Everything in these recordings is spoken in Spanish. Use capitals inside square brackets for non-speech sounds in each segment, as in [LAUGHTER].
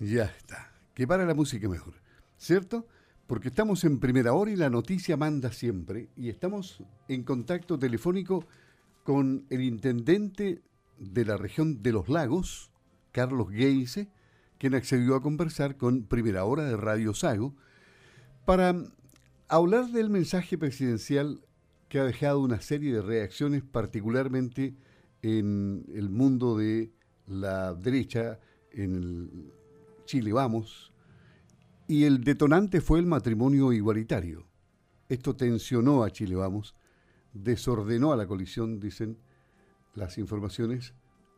Ya está. Que para la música mejor. ¿Cierto? Porque estamos en primera hora y la noticia manda siempre. Y estamos en contacto telefónico con el intendente de la región de los lagos, Carlos Geise, quien accedió a conversar con Primera Hora de Radio Sago para hablar del mensaje presidencial que ha dejado una serie de reacciones, particularmente en el mundo de la derecha, en el Chile Vamos, y el detonante fue el matrimonio igualitario. Esto tensionó a Chile Vamos, desordenó a la coalición, dicen las informaciones,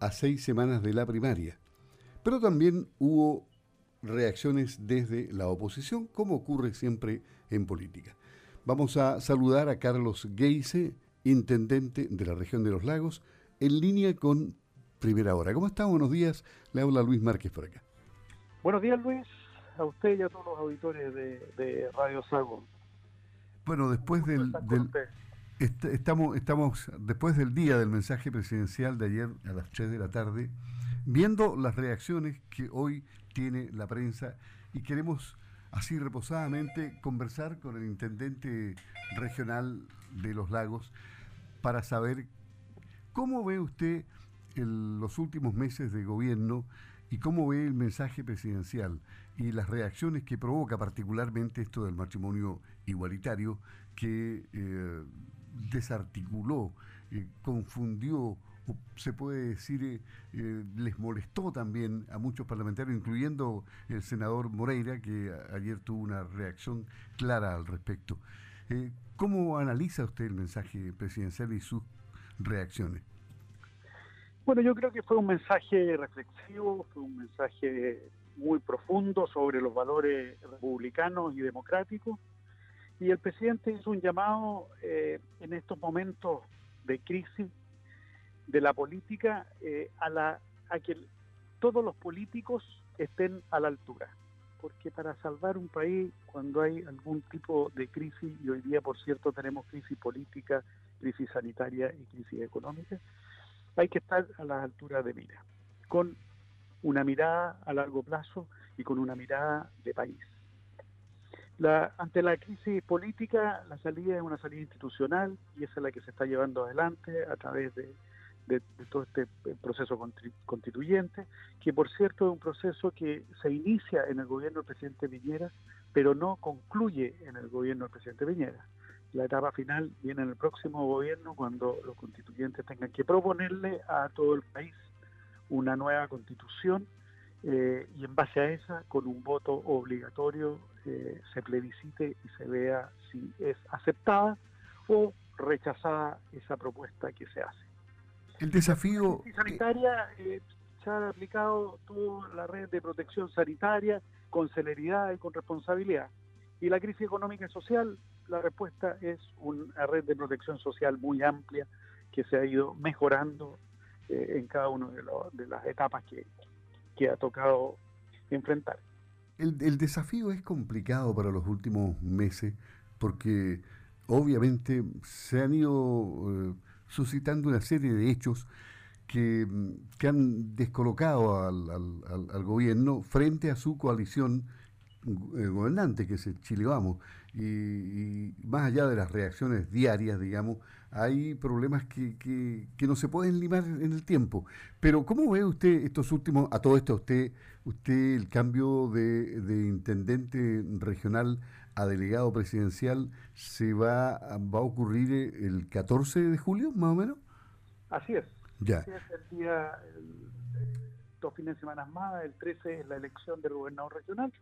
a seis semanas de la primaria. Pero también hubo reacciones desde la oposición, como ocurre siempre en política. Vamos a saludar a Carlos Geise, intendente de la región de los lagos, en línea con Primera Hora. ¿Cómo está? Buenos días. Le habla Luis Márquez por acá. Buenos días, Luis. A usted y a todos los auditores de, Radio Sago. Bueno, después del, estamos, estamos después del día del mensaje presidencial de ayer a las 3 de la tarde, viendo las reacciones que hoy tiene la prensa y queremos así reposadamente conversar con el intendente regional de los lagos para saber cómo ve usted los últimos meses de gobierno y cómo ve el mensaje presidencial y las reacciones que provoca particularmente esto del matrimonio igualitario que eh, desarticuló, eh, confundió, se puede decir, eh, les molestó también a muchos parlamentarios, incluyendo el senador Moreira, que ayer tuvo una reacción clara al respecto. ¿Cómo analiza usted el mensaje presidencial y sus reacciones? Bueno, yo creo que fue un mensaje reflexivo, fue un mensaje muy profundo sobre los valores republicanos y democráticos y el presidente hizo un llamado eh, en estos momentos de crisis de la política eh, a, la, a que todos los políticos estén a la altura. Porque para salvar un país, cuando hay algún tipo de crisis, y hoy día, por cierto, tenemos crisis política, crisis sanitaria y crisis económica, hay que estar a la altura de mira, con una mirada a largo plazo y con una mirada de país ante la crisis política, la salida es una salida institucional y esa es la que se está llevando adelante a través de, todo este eh, proceso constituyente, que por cierto es un proceso que se inicia en el gobierno del presidente Piñera, pero no concluye en el gobierno del presidente Piñera. La etapa final viene en el próximo gobierno cuando los constituyentes tengan que proponerle a todo el país una nueva constitución eh, y en base a esa, con un voto obligatorio, eh, se plebiscite y se vea si es aceptada o rechazada esa propuesta que se hace. El desafío... La sanitaria eh, se ha aplicado toda la red de protección sanitaria con celeridad y con responsabilidad. Y la crisis económica y social, la respuesta es una red de protección social muy amplia que se ha ido mejorando en cada una de, de las etapas que, ha tocado enfrentar. El, desafío es complicado para los últimos meses porque obviamente se han ido eh, suscitando una serie de hechos que, que han descolocado al, gobierno frente a su coalición eh, gobernante, que es el Chile Vamos. Y, más allá de las reacciones diarias, digamos, hay problemas que, que, no se pueden limar en el tiempo. Pero ¿cómo ve usted estos últimos, a todo esto, usted, usted el cambio de, de intendente regional a delegado presidencial se va, va a ocurrir el 14 de julio, más o menos? Así es. Ya. Así es el día, dos fines de semana más, el 13 es la elección del gobernador regional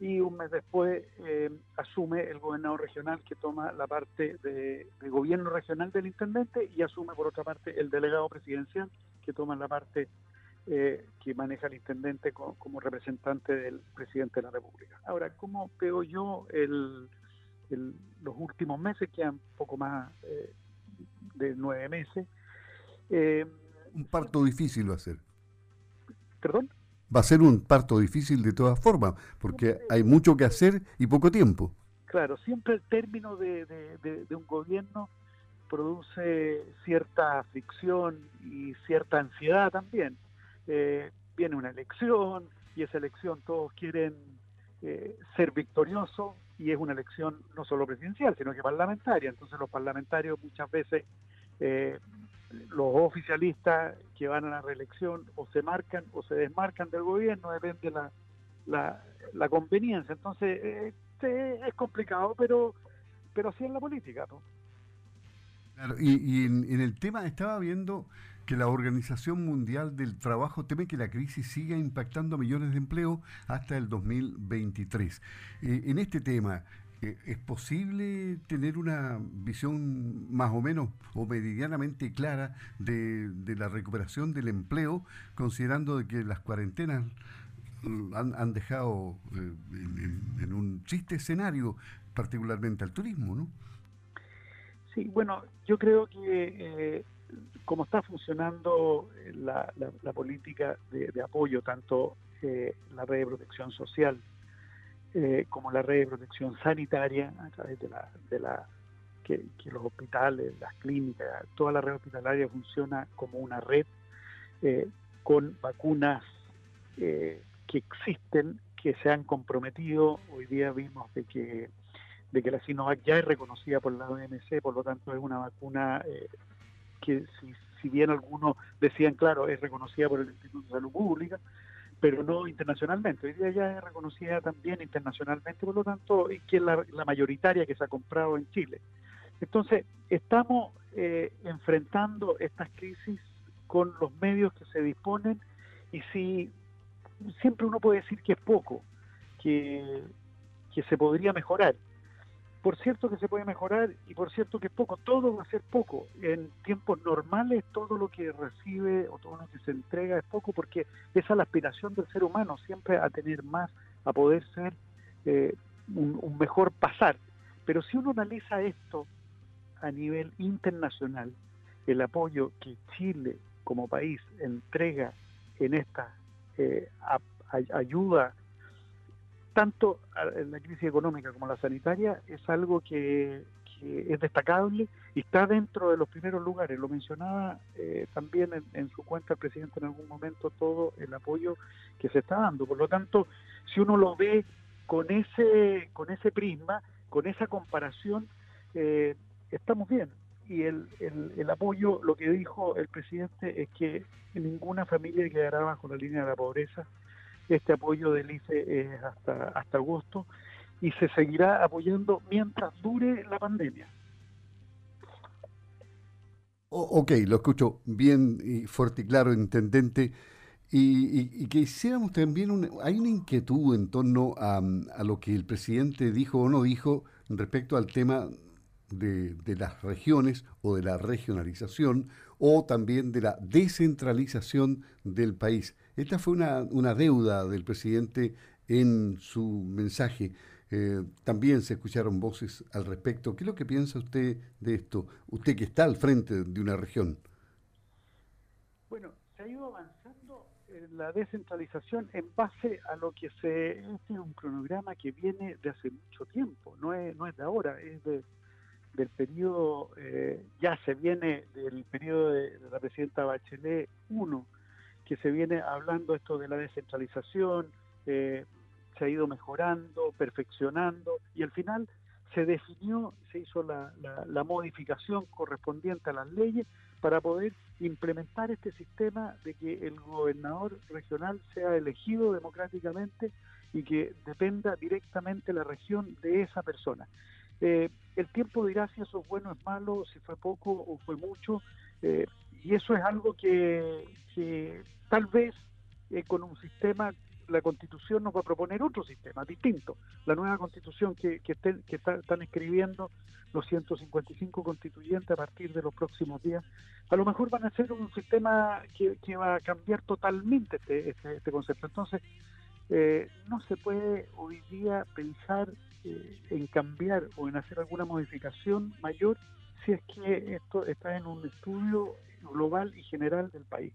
y un mes después eh, asume el gobernador regional que toma la parte de, gobierno regional del intendente y asume por otra parte el delegado presidencial que toma la parte eh, que maneja el intendente como, representante del presidente de la República. Ahora, ¿cómo veo yo el, los últimos meses, que han poco más eh, de nueve meses? un parto difícil va a ser. ¿Perdón? Va a ser un parto difícil de todas formas, porque hay mucho que hacer y poco tiempo. Claro, siempre el término de, un gobierno produce cierta fricción y cierta ansiedad también. Eh, viene una elección y esa elección todos quieren eh, ser victoriosos y es una elección no solo presidencial, sino que parlamentaria. Entonces los parlamentarios muchas veces, eh, los oficialistas que van a la reelección o se marcan o se desmarcan del gobierno, depende la, la, la conveniencia. Entonces eh, es complicado, pero, pero así es la política. Claro, y, en, el tema estaba viendo que la Organización Mundial del Trabajo teme que la crisis siga impactando a millones de empleos hasta el 2023. Eh, en este tema, ¿es posible tener una visión más o menos o meridianamente clara de, la recuperación del empleo, considerando que las cuarentenas han, dejado eh, en, un triste escenario, particularmente al turismo, ¿no? Sí, bueno, yo creo que cómo está funcionando eh, la, política de, apoyo, tanto eh, la red de protección social eh, como la red de protección sanitaria, a través de la, de la que, los hospitales, las clínicas, toda la red hospitalaria funciona como una red con vacunas que existen, que se han comprometido. Hoy día vimos de que de que la Sinovac ya es reconocida por la OMC, por lo tanto es una vacuna que si, bien algunos decían, claro, es reconocida por el Instituto de Salud Pública, pero no internacionalmente. Hoy día ya es reconocida también internacionalmente, por lo tanto, y que es la, mayoritaria que se ha comprado en Chile. Entonces, estamos eh, enfrentando estas crisis con los medios que se disponen y si siempre uno puede decir que es poco, que, que se podría mejorar, por cierto que se puede mejorar y por cierto que es poco, todo va a ser poco. En tiempos normales todo lo que recibe o todo lo que se entrega es poco porque esa es la aspiración del ser humano, siempre a tener más, a poder ser eh, un, mejor pasar. Pero si uno analiza esto a nivel internacional, el apoyo que Chile como país entrega en esta eh, ayuda tanto la crisis económica como la sanitaria es algo que, es destacable y está dentro de los primeros lugares. Lo mencionaba eh, también en, su cuenta el presidente en algún momento todo el apoyo que se está dando. Por lo tanto, si uno lo ve con ese, con ese prisma, con esa comparación, eh, estamos bien. Y el, el, apoyo, lo que dijo el presidente es que ninguna familia quedará bajo la línea de la pobreza este apoyo del ICE es hasta, hasta agosto y se seguirá apoyando mientras dure la pandemia. ok, lo escucho bien y fuerte y claro, intendente. Y, que hiciéramos también, una, hay una inquietud en torno a, a, lo que el presidente dijo o no dijo respecto al tema de, de, las regiones o de la regionalización o también de la descentralización del país. Esta fue una, una deuda del presidente en su mensaje. Eh, también se escucharon voces al respecto. ¿Qué es lo que piensa usted de esto? Usted que está al frente de una región. Bueno, se ha ido avanzando en la descentralización en base a lo que se... Este es un cronograma que viene de hace mucho tiempo, no es, no es de ahora, es de, del periodo, eh, ya se viene del periodo de, la presidenta Bachelet 1 que se viene hablando esto de la descentralización, eh, se ha ido mejorando, perfeccionando y al final se definió, se hizo la, la, modificación correspondiente a las leyes para poder implementar este sistema de que el gobernador regional sea elegido democráticamente y que dependa directamente la región de esa persona. Eh, el tiempo dirá si eso es bueno o es malo, si fue poco o fue mucho, eh, y eso es algo que, tal vez eh, con un sistema, la constitución nos va a proponer otro sistema distinto. La nueva constitución que, que, que están escribiendo los 155 constituyentes a partir de los próximos días, a lo mejor van a ser un sistema que, que va a cambiar totalmente este, este, este concepto. Entonces, eh, no se puede hoy día pensar eh, en cambiar o en hacer alguna modificación mayor si es que esto está en un estudio global y general del país.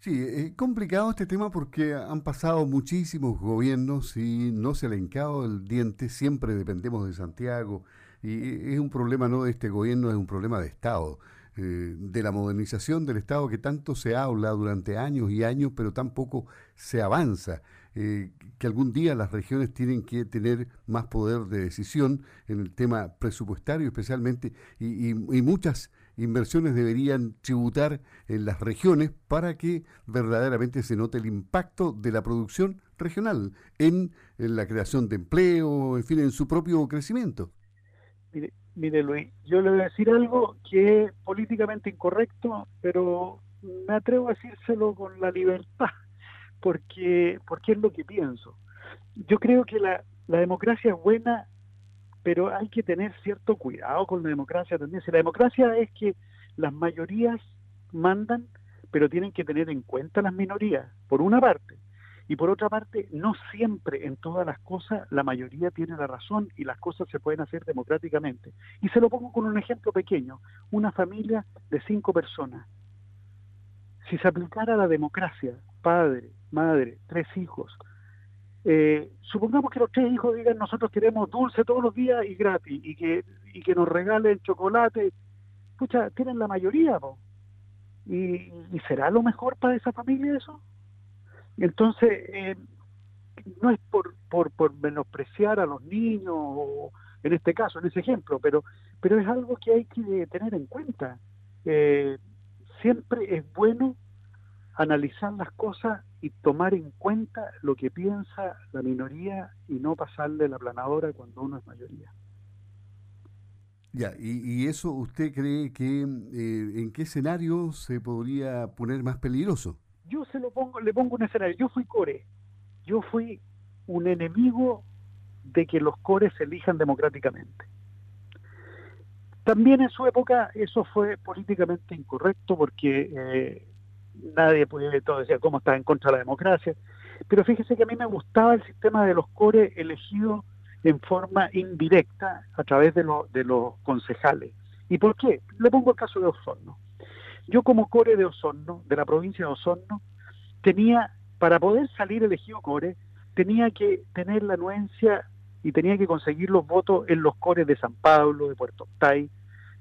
Sí, es complicado este tema porque han pasado muchísimos gobiernos y no se le hincado el diente, siempre dependemos de Santiago y es un problema no de este gobierno, es un problema de Estado. Eh, de la modernización del Estado que tanto se habla durante años y años, pero tampoco se avanza. Eh, que algún día las regiones tienen que tener más poder de decisión en el tema presupuestario especialmente y, muchas inversiones deberían tributar en las regiones para que verdaderamente se note el impacto de la producción regional en, en la creación de empleo, en fin, en su propio crecimiento. Mire, mire Luis, yo le voy a decir algo que es políticamente incorrecto, pero me atrevo a decírselo con la libertad porque, porque es lo que pienso. Yo creo que la, la democracia es buena, pero hay que tener cierto cuidado con la democracia también. Si la democracia es que las mayorías mandan, pero tienen que tener en cuenta las minorías, por una parte. Y por otra parte, no siempre en todas las cosas la mayoría tiene la razón y las cosas se pueden hacer democráticamente. Y se lo pongo con un ejemplo pequeño. Una familia de cinco personas. Si se aplicara la democracia, padre, madre, tres hijos. Eh, supongamos que los tres hijos digan nosotros queremos dulce todos los días y gratis y que, y que nos regalen chocolate. Escucha, tienen la mayoría, ¿Y, será lo mejor para esa familia eso? Entonces, eh, no es por, por, por menospreciar a los niños, o en este caso, en ese ejemplo, pero, pero es algo que hay que tener en cuenta. Eh, siempre es bueno analizar las cosas y tomar en cuenta lo que piensa la minoría y no pasarle la planadora cuando uno es mayoría. Ya, y, eso usted cree que eh, en qué escenario se podría poner más peligroso? Yo se lo pongo, le pongo un escenario. Yo fui core. Yo fui un enemigo de que los cores se elijan democráticamente. También en su época eso fue políticamente incorrecto porque eh, nadie puede todo decir cómo está en contra de la democracia, pero fíjese que a mí me gustaba el sistema de los core elegidos en forma indirecta a través de, de los concejales. ¿Y por qué? Le pongo el caso de Osorno. Yo como core de Osorno, de la provincia de Osorno, tenía, para poder salir elegido core, tenía que tener la anuencia y tenía que conseguir los votos en los cores de San Pablo, de Puerto Octay,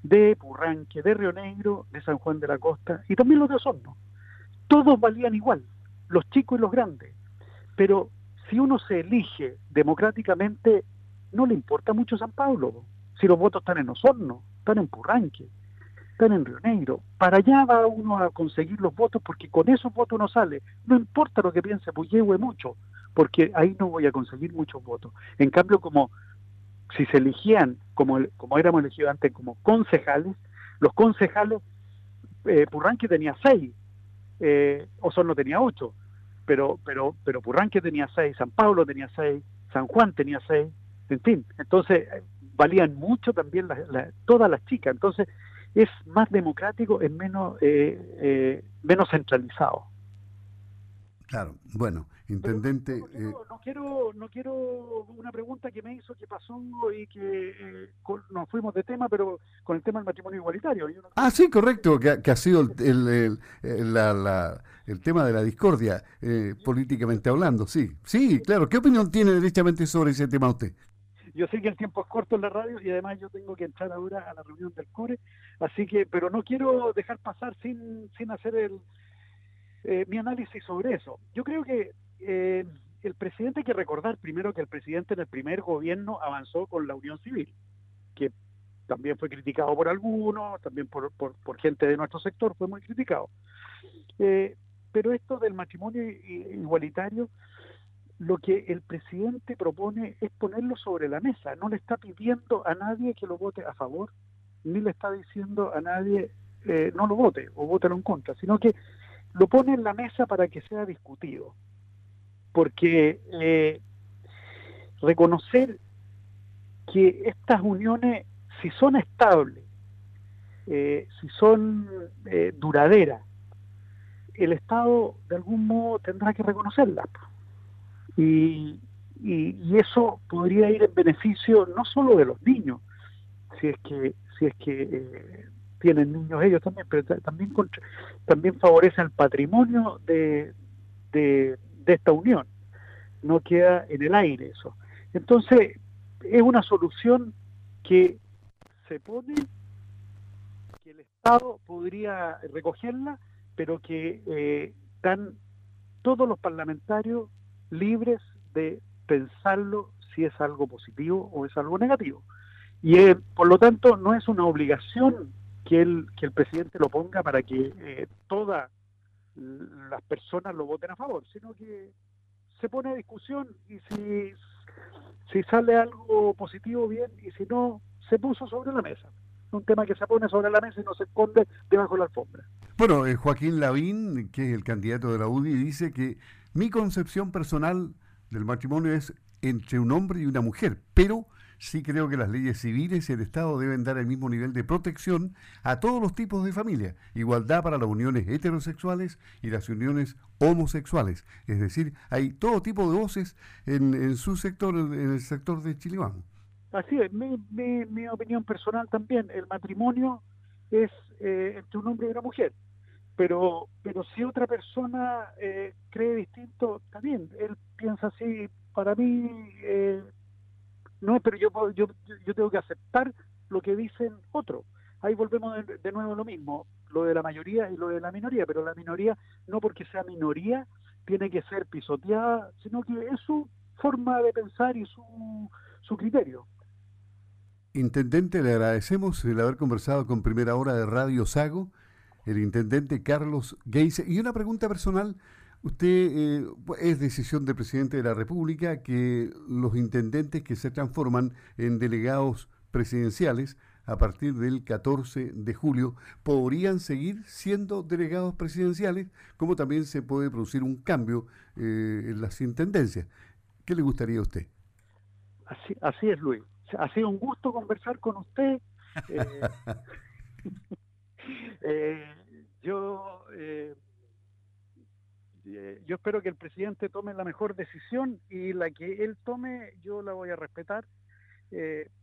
de Purranque, de Río Negro, de San Juan de la Costa y también los de Osorno todos valían igual, los chicos y los grandes. Pero si uno se elige democráticamente, no le importa mucho San Pablo. Si los votos están en Osorno, están en Purranque, están en Río Negro. Para allá va uno a conseguir los votos porque con esos votos uno sale. No importa lo que piense Puyehue mucho, porque ahí no voy a conseguir muchos votos. En cambio, como si se elegían, como, como éramos elegidos antes, como concejales, los concejales, eh, Purranque tenía seis, eh, Osorno tenía ocho, pero, pero, pero Purranque tenía seis, San Pablo tenía seis, San Juan tenía seis, en fin, entonces eh, valían mucho también todas las chicas, entonces es más democrático, es menos, eh, eh, menos centralizado. Claro, bueno, intendente. No, quiero, no, quiero, una pregunta que me hizo que pasó y que eh, nos fuimos de tema, pero con el tema del matrimonio igualitario. Ah, sí, correcto, que, ha sido el, el, tema de la discordia, eh, políticamente hablando, sí. Sí, claro. ¿Qué opinión tiene derechamente sobre ese tema usted? Yo sé que el tiempo es corto en la radio y además yo tengo que entrar ahora a la reunión del CORE, así que, pero no quiero dejar pasar sin, sin hacer el eh, mi análisis sobre eso. Yo creo que eh, el presidente hay que recordar primero que el presidente en el primer gobierno avanzó con la unión civil, que también fue criticado por algunos, también por, por, gente de nuestro sector fue muy criticado. Eh, pero esto del matrimonio igualitario, lo que el presidente propone es ponerlo sobre la mesa, no le está pidiendo a nadie que lo vote a favor, ni le está diciendo a nadie no lo vote o vote en contra, sino que lo pone en la mesa para que sea discutido. Porque eh, reconocer que estas uniones, si son estables, eh, si son eh, duraderas, el Estado de algún modo tendrá que reconocerlas. Y, y, eso podría ir en beneficio no solo de los niños, si es que, si es que tienen niños ellos también, pero también, también favorece el patrimonio de, de, esta unión. No queda en el aire eso. Entonces, es una solución que se pone que el Estado podría recogerla, pero que eh, están todos los parlamentarios libres de pensarlo si es algo positivo o es algo negativo. Y eh, por lo tanto no es una obligación que el, que el presidente lo ponga para que eh, todas las personas lo voten a favor, sino que se pone a discusión y si, si sale algo positivo, bien, y si no, se puso sobre la mesa. Un tema que se pone sobre la mesa y no se esconde debajo de la alfombra. Bueno, eh, Joaquín Lavín, que es el candidato de la UDI, dice que mi concepción personal del matrimonio es entre un hombre y una mujer, pero sí creo que las leyes civiles y el Estado deben dar el mismo nivel de protección a todos los tipos de familia, igualdad para las uniones heterosexuales y las uniones homosexuales. Es decir, hay todo tipo de voces en, su sector, en el sector de Chilibán. Así es, mi, mi, opinión personal también, el matrimonio es eh, entre un hombre y una mujer pero pero si otra persona eh, cree distinto, también él piensa así, para mí eh, no, pero yo, yo, yo tengo que aceptar lo que dicen otros. Ahí volvemos de, nuevo a lo mismo, lo de la mayoría y lo de la minoría, pero la minoría no porque sea minoría tiene que ser pisoteada, sino que es su forma de pensar y su, su criterio. Intendente, le agradecemos el haber conversado con Primera Hora de Radio Sago el intendente Carlos Geise. Y una pregunta personal, usted eh, es decisión del presidente de la República que los intendentes que se transforman en delegados presidenciales a partir del 14 de julio podrían seguir siendo delegados presidenciales, como también se puede producir un cambio eh, en las intendencias. ¿Qué le gustaría a usted? Así, así es, Luis. Ha sido un gusto conversar con usted. Eh, [LAUGHS] [LAUGHS] Eh, yo, eh, eh, yo espero que el presidente tome la mejor decisión y la que él tome yo la voy a respetar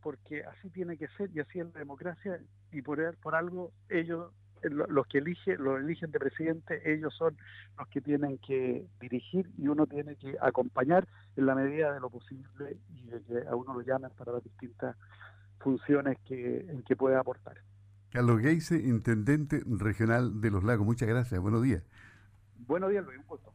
porque así tiene que ser y así es la democracia y por, por algo ellos los que eligen, los eligen de presidente, ellos son los que tienen que dirigir y uno tiene que acompañar en la medida de lo posible y de que a uno lo llamen para las distintas funciones que, en que pueda aportar. Carlos Geise, intendente regional de Los Lagos. Muchas gracias. Buenos días. Buenos días, Luis. Un gusto.